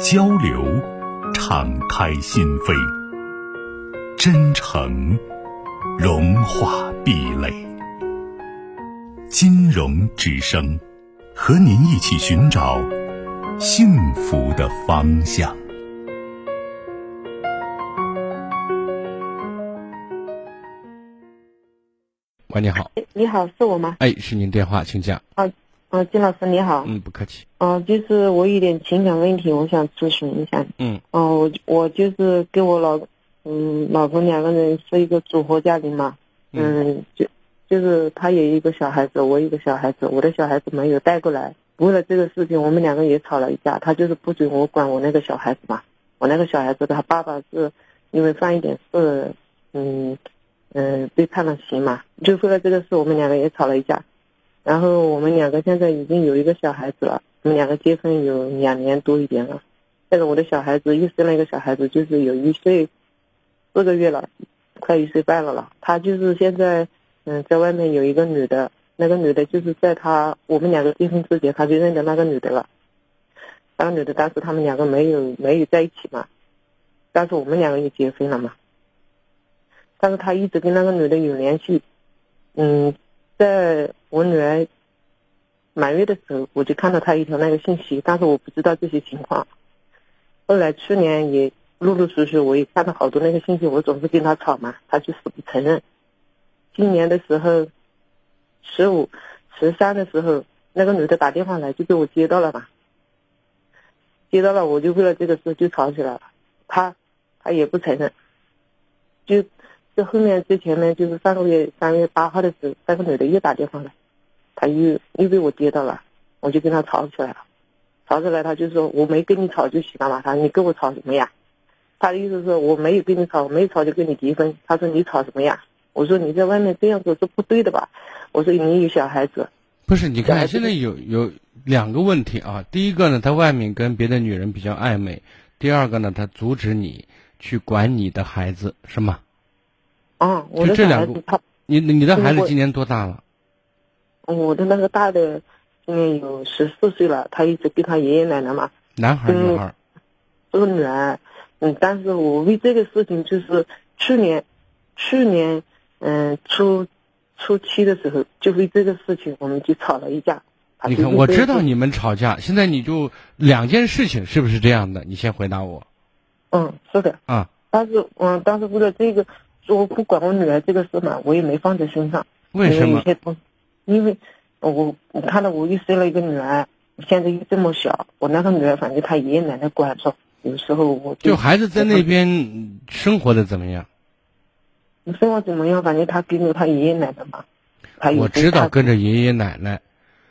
交流，敞开心扉；真诚，融化壁垒。金融之声，和您一起寻找幸福的方向。喂，你好。你好，是我吗？哎，是您电话，请讲。啊。啊，金老师你好。嗯，不客气。啊，就是我有点情感问题，我想咨询一下。嗯。哦，我我就是跟我老，嗯，老公两个人是一个组合家庭嘛。嗯。就就是他有一个小孩子，我一个小孩子，我的小孩子没有带过来。为了这个事情，我们两个也吵了一架。他就是不准我管我那个小孩子嘛。我那个小孩子他爸爸是因为犯一点事，嗯嗯，被判了刑嘛。就为了这个事，我们两个也吵了一架。然后我们两个现在已经有一个小孩子了，我们两个结婚有两年多一点了。但是我的小孩子又生了一个小孩子，就是有一岁四个月了，快一岁半了了。他就是现在嗯，在外面有一个女的，那个女的就是在他我们两个结婚之前他就认得那个女的了。那个女的当时他们两个没有没有在一起嘛，但是我们两个也结婚了嘛。但是他一直跟那个女的有联系，嗯。在我女儿满月的时候，我就看到她一条那个信息，但是我不知道这些情况。后来去年也陆陆续续，我也看到好多那个信息，我总是跟她吵嘛，她就死不承认。今年的时候，十五、十三的时候，那个女的打电话来，就给我接到了嘛。接到了，我就为了这个事就吵起来了。她，她也不承认，就。这后面最前面就是上个月三月八号的时候，那个女的又打电话来，她又又被我跌到了，我就跟他吵起来了，吵起来他就说我没跟你吵就行了嘛，他说你跟我吵什么呀？他的意思是我没有跟你吵，我没吵就跟你离婚。他说你吵什么呀？我说你在外面这样子是不对的吧？我说你有小孩子，不是？你看现在有有两个问题啊，第一个呢，他外面跟别的女人比较暧昧；第二个呢，他阻止你去管你的孩子，是吗？啊，我的孩子他，你你的孩子今年多大了？我的那个大的今年有十四岁了，他一直跟他爷爷奶奶嘛。男孩女孩？是个女儿，嗯，但是我为这个事情就是去年，去年嗯初初七的时候，就为这个事情我们就吵了一架。你看，我知道你们吵架，现在你就两件事情是不是这样的？你先回答我。嗯，是的。啊。但是嗯，但是为了这个。我不管我女儿这个事嘛，我也没放在心上。为什么？因为，我我看到我又生了一个女儿，现在又这么小，我那个女儿反正她爷爷奶奶管着，有时候我就孩子在那边生活的怎么样？生活怎么样？反正他跟着他爷爷奶奶嘛。我知道跟着爷爷奶奶。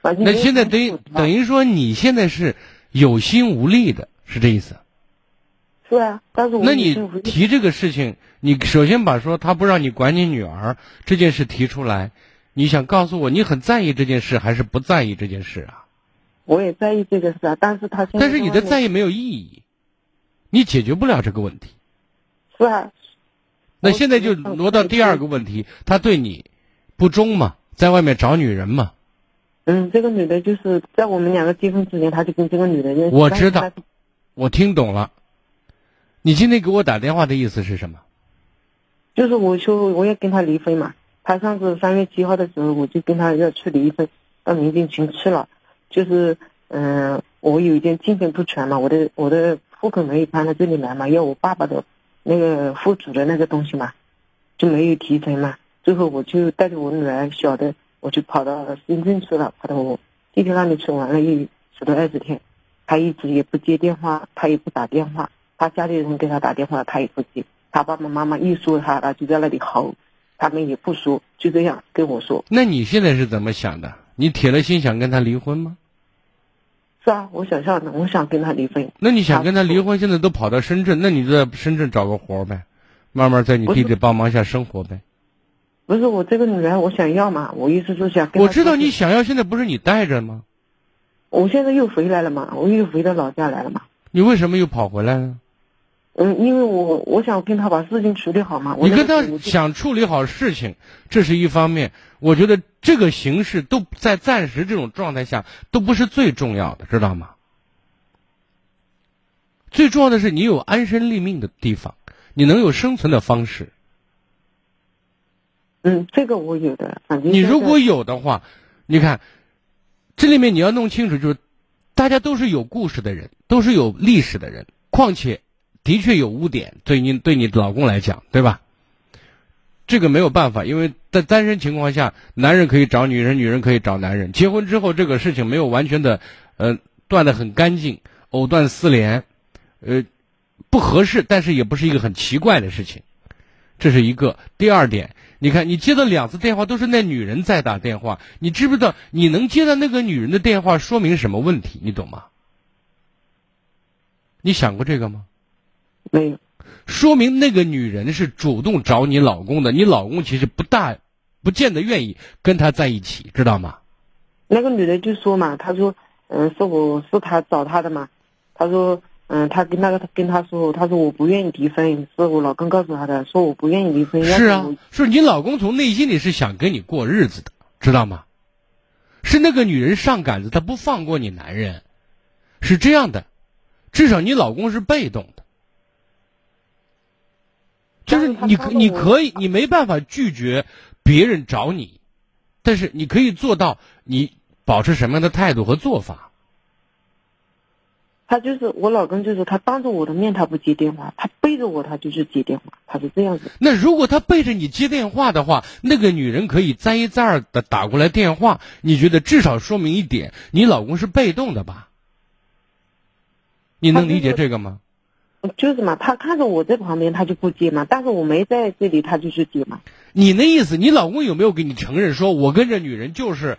那现在等于等于说你现在是有心无力的，是这意思？是啊，但是我那你提这个事情，你首先把说他不让你管你女儿这件事提出来，你想告诉我你很在意这件事还是不在意这件事啊？我也在意这个事啊，但是他但是你的在意没有意义，你解决不了这个问题。是啊。那现在就挪到第二个问题，他对你不忠嘛，在外面找女人嘛？嗯，这个女的就是在我们两个结婚之前，他就跟这个女的认识。我知道，我听懂了。你今天给我打电话的意思是什么？就是我说我要跟他离婚嘛。他上次三月七号的时候，我就跟他要去离婚，到民政局去了。就是嗯，我有一点进程不全嘛，我的我的户口没有搬到这里来嘛，要我爸爸的那个户主的那个东西嘛，就没有提成嘛。最后我就带着我女儿小的，我就跑到深圳去了，跑到我弟弟那里去玩了一十多二十天。他一直也不接电话，他也不打电话。他家里人给他打电话，他也不接。他爸爸妈妈一说他，他就在那里吼。他们也不说，就这样跟我说。那你现在是怎么想的？你铁了心想跟他离婚吗？是啊，我想象的，我想跟他离婚。那你想跟他离婚？现在都跑到深圳，那你就在深圳找个活呗，慢慢在你弟弟帮忙下生活呗。不是我这个女人，我想要嘛，我意思是想。我知道你想要，现在不是你带着吗？我现在又回来了嘛，我又回到老家来了嘛。你为什么又跑回来了？嗯，因为我我想跟他把事情处理好嘛。你跟他想处理好事情，这是一方面。我觉得这个形式都在暂时这种状态下都不是最重要的，知道吗？最重要的是你有安身立命的地方，你能有生存的方式。嗯，这个我有的，反正你如果有的话，你看，这里面你要弄清楚，就是大家都是有故事的人，都是有历史的人，况且的确有污点，对你对你老公来讲，对吧？这个没有办法，因为在单身情况下，男人可以找女人，女人可以找男人。结婚之后，这个事情没有完全的，呃，断的很干净，藕断丝连，呃，不合适，但是也不是一个很奇怪的事情，这是一个。第二点。你看，你接的两次电话都是那女人在打电话，你知不知道？你能接到那个女人的电话，说明什么问题？你懂吗？你想过这个吗？没有。说明那个女人是主动找你老公的，你老公其实不大，不见得愿意跟她在一起，知道吗？那个女的就说嘛，她说，嗯，是我是她找她的嘛，她说。嗯，她跟那个他跟她说，她说我不愿意离婚，是我老公告诉她的，说我不愿意离婚。是啊，是你老公从内心里是想跟你过日子的，知道吗？是那个女人上杆子，她不放过你男人，是这样的，至少你老公是被动的，就是你你可以你没办法拒绝别人找你，但是你可以做到你保持什么样的态度和做法。他就是我老公，就是他当着我的面他不接电话，他背着我他就是接电话，他是这样子。那如果他背着你接电话的话，那个女人可以再一再二的打过来电话，你觉得至少说明一点，你老公是被动的吧？你能理解这个吗？就是就是嘛，他看着我在旁边，他就不接嘛，但是我没在这里，他就是接嘛。你那意思，你老公有没有给你承认说，我跟这女人就是？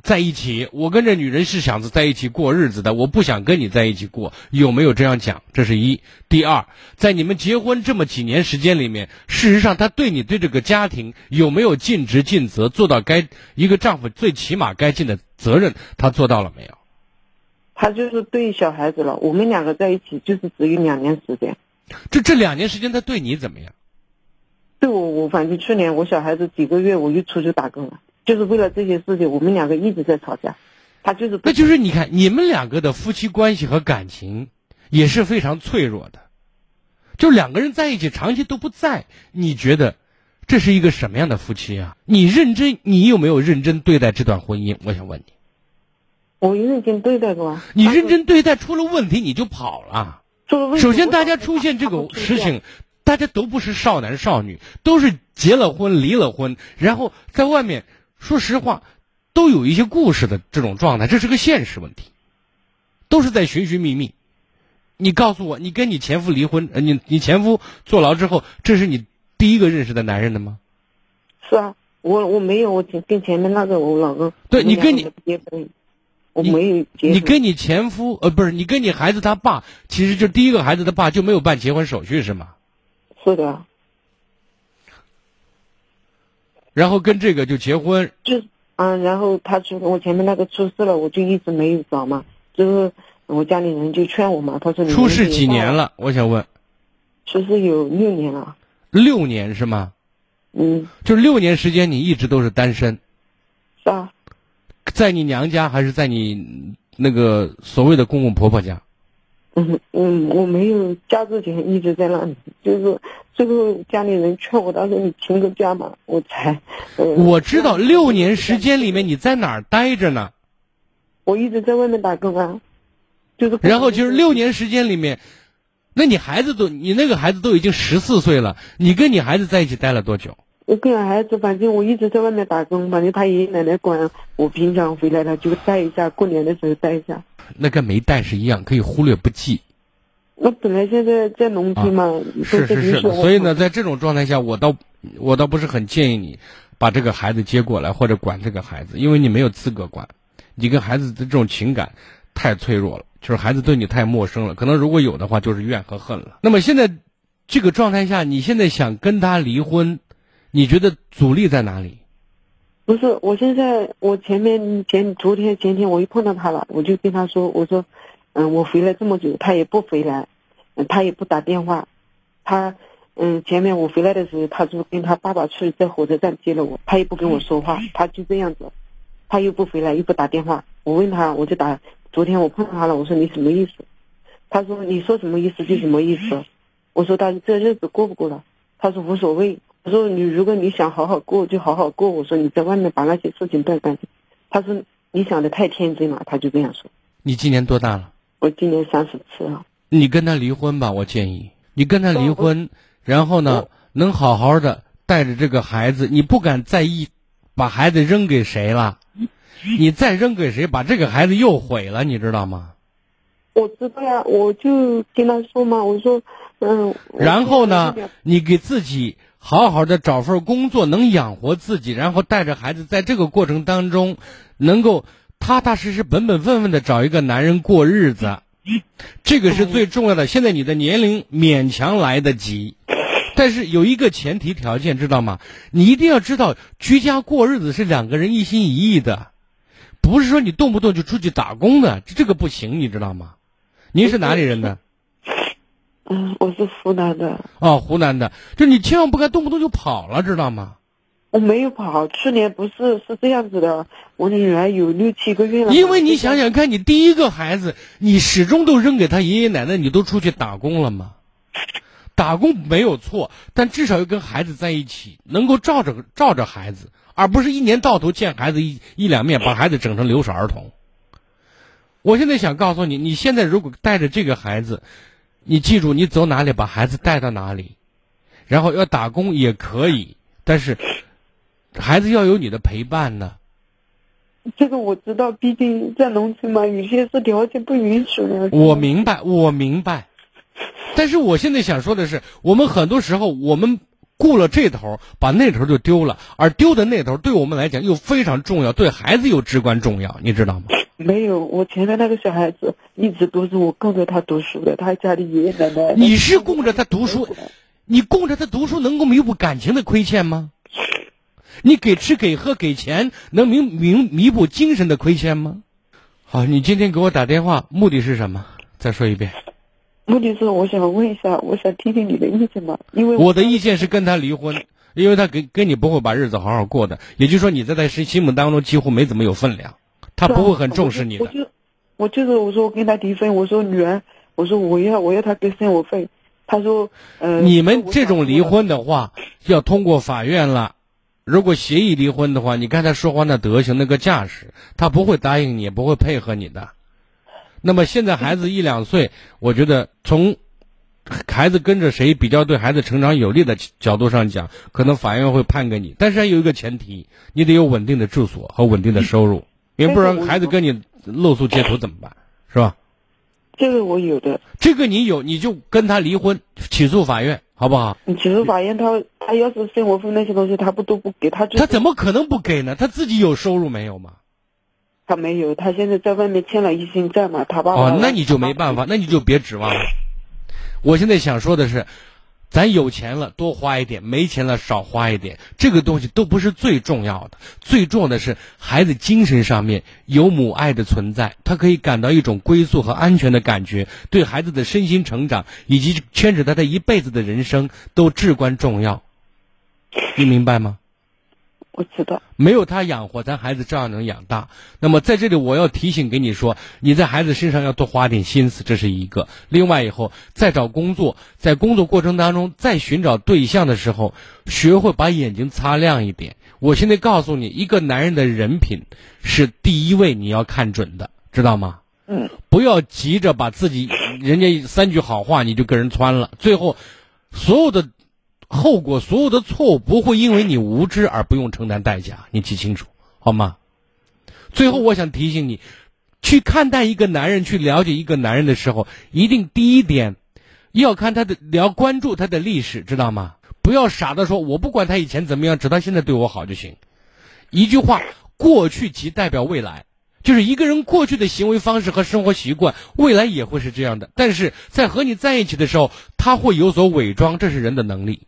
在一起，我跟这女人是想着在一起过日子的，我不想跟你在一起过，有没有这样讲？这是一。第二，在你们结婚这么几年时间里面，事实上他对你对这个家庭有没有尽职尽责，做到该一个丈夫最起码该尽的责任，他做到了没有？他就是对小孩子了，我们两个在一起就是只有两年时间。这这两年时间他对你怎么样？对我，我反正去年我小孩子几个月我就出去打工了。就是为了这些事情，我们两个一直在吵架。他就是，那就是你看，你们两个的夫妻关系和感情也是非常脆弱的。就两个人在一起长期都不在，你觉得这是一个什么样的夫妻啊？你认真，你有没有认真对待这段婚姻？我想问你。我认真对待过。你认真对待，出了问题你就跑了。出了问题。首先，大家出现这个事情，大家都不是少男少女，都是结了婚、离了婚，然后在外面。说实话，都有一些故事的这种状态，这是个现实问题，都是在寻寻觅觅。你告诉我，你跟你前夫离婚，呃，你你前夫坐牢之后，这是你第一个认识的男人的吗？是啊，我我没有，我跟前面那个我老公。对你跟你结婚，我没有结。你跟你前夫，呃，不是，你跟你孩子他爸，其实就第一个孩子他爸就没有办结婚手续是吗？是的。然后跟这个就结婚，就嗯，然后他出我前面那个出事了，我就一直没有找嘛。就是我家里人就劝我嘛，他说出事几年了？我想问，出事有六年了。六年是吗？嗯。就是六年时间，你一直都是单身。是啊。在你娘家还是在你那个所谓的公公婆婆家？嗯嗯，我没有家之前一直在那里，就是最后家里人劝我，他说你请个假嘛，我才。我知道六年时间里面你在哪儿待着呢？我一直在外面打工啊，就是。然后就是六年时间里面，那你孩子都你那个孩子都已经十四岁了，你跟你孩子在一起待了多久？我跟孩子，反正我一直在外面打工，反正他爷爷奶奶管，我平常回来了就带一下，过年的时候带一下。那跟没带是一样，可以忽略不计。那本来现在在农村嘛，是是是，所以呢，在这种状态下，我倒我倒不是很建议你把这个孩子接过来或者管这个孩子，因为你没有资格管。你跟孩子的这种情感太脆弱了，就是孩子对你太陌生了。可能如果有的话，就是怨和恨了。那么现在这个状态下，你现在想跟他离婚，你觉得阻力在哪里？不是，我现在我前面前昨天前天我又碰到他了，我就跟他说，我说，嗯，我回来这么久，他也不回来，嗯，他也不打电话，他。嗯，前面我回来的时候，他就跟他爸爸去在火车站接了我，他也不跟我说话，他就这样子，他又不回来，又不打电话。我问他，我就打，昨天我碰到他了，我说你什么意思？他说你说什么意思就什么意思。我说他这日子过不过了？他说无所谓。我说你如果你想好好过就好好过。我说你在外面把那些事情办干净。他说你想的太天真了，他就这样说。你今年多大了？我今年三十七了。你跟他离婚吧，我建议你跟他离婚。然后呢，能好好的带着这个孩子，你不敢再一把孩子扔给谁了，你再扔给谁，把这个孩子又毁了，你知道吗？我知道呀，我就跟他说嘛，我说，嗯。然后呢，你给自己好好的找份工作，能养活自己，然后带着孩子，在这个过程当中，能够踏踏实实、本本分分的找一个男人过日子，这个是最重要的。现在你的年龄勉强来得及。但是有一个前提条件，知道吗？你一定要知道，居家过日子是两个人一心一意的，不是说你动不动就出去打工的，这个不行，你知道吗？您是哪里人的？嗯，我是湖南的。哦，湖南的，就你千万不该动不动就跑了，知道吗？我没有跑，去年不是是这样子的，我女儿有六七个月了。因为你想想看，你第一个孩子，你始终都扔给他爷爷奶奶，你都出去打工了吗？打工没有错，但至少要跟孩子在一起，能够照着照着孩子，而不是一年到头见孩子一一两面，把孩子整成留守儿童。我现在想告诉你，你现在如果带着这个孩子，你记住，你走哪里把孩子带到哪里，然后要打工也可以，但是孩子要有你的陪伴呢。这个我知道，毕竟在农村嘛，有些是条件不允许的。我明白，我明白。但是我现在想说的是，我们很多时候我们顾了这头，把那头就丢了，而丢的那头对我们来讲又非常重要，对孩子又至关重要，你知道吗？没有，我前面那个小孩子一直都是我供着他读书的，他家里爷爷奶奶。你是供着他读书，你供着他读书能够弥补感情的亏欠吗？你给吃给喝给钱能弥弥弥补精神的亏欠吗？好，你今天给我打电话目的是什么？再说一遍。目的是我想问一下，我想听听你的意见嘛？因为我的意见是跟他离婚，因为他跟跟你不会把日子好好过的。也就是说，你在他心心目当中几乎没怎么有分量，他不会很重视你的。我就我就是我说我跟他离婚，我说女儿，我说我要我要他给生活费，他说呃。你们这种离婚的话，要通过法院了。如果协议离婚的话，你看他说话那德行那个架势，他不会答应你，不会配合你的。那么现在孩子一两岁，我觉得从孩子跟着谁比较对孩子成长有利的角度上讲，可能法院会判给你。但是还有一个前提，你得有稳定的住所和稳定的收入，因为不然孩子跟你露宿街头怎么办？是吧？这个我有的。这个你有，你就跟他离婚，起诉法院，好不好？你起诉法院，他他要是生活费那些东西，他不都不给他？他怎么可能不给呢？他自己有收入没有吗？他没有，他现在在外面欠了一身债嘛，他爸爸。哦，那你就没办法，那你就别指望了。我现在想说的是，咱有钱了多花一点，没钱了少花一点，这个东西都不是最重要的。最重要的是孩子精神上面有母爱的存在，他可以感到一种归宿和安全的感觉，对孩子的身心成长以及牵扯他的一辈子的人生都至关重要。你明白吗？我知道，没有他养活，咱孩子照样能养大。那么在这里，我要提醒给你说，你在孩子身上要多花点心思，这是一个。另外，以后再找工作，在工作过程当中，再寻找对象的时候，学会把眼睛擦亮一点。我现在告诉你，一个男人的人品是第一位你要看准的，知道吗？嗯。不要急着把自己人家三句好话你就跟人穿了，最后所有的。后果，所有的错误不会因为你无知而不用承担代价，你记清楚，好吗？最后，我想提醒你，去看待一个男人，去了解一个男人的时候，一定第一点要看他的，要关注他的历史，知道吗？不要傻的说，我不管他以前怎么样，只他现在对我好就行。一句话，过去即代表未来，就是一个人过去的行为方式和生活习惯，未来也会是这样的。但是在和你在一起的时候，他会有所伪装，这是人的能力。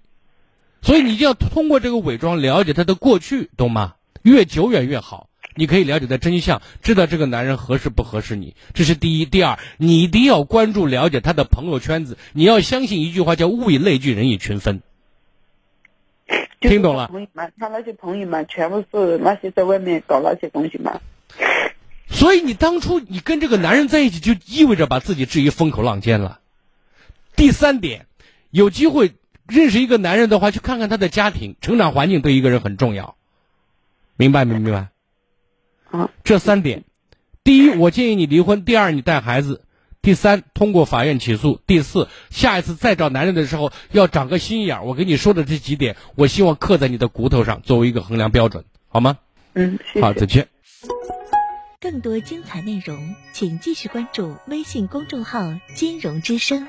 所以你就要通过这个伪装了解他的过去，懂吗？越久远越好。你可以了解他真相，知道这个男人合适不合适你，这是第一。第二，你一定要关注了解他的朋友圈子。你要相信一句话，叫物以类聚，人以群分。听懂了？朋友们，他那些朋友们全部是那些在外面搞那些东西嘛。所以你当初你跟这个男人在一起，就意味着把自己置于风口浪尖了。第三点，有机会认识一个男人的话，去看看他的家庭、成长环境，对一个人很重要。明白没明白？啊，这三点：第一，我建议你离婚；第二，你带孩子；第三，通过法院起诉；第四，下一次再找男人的时候要长个心眼儿。我跟你说的这几点，我希望刻在你的骨头上，作为一个衡量标准，好吗？嗯，谢谢。好，再见。更多精彩内容，请继续关注微信公众号“金融之声”。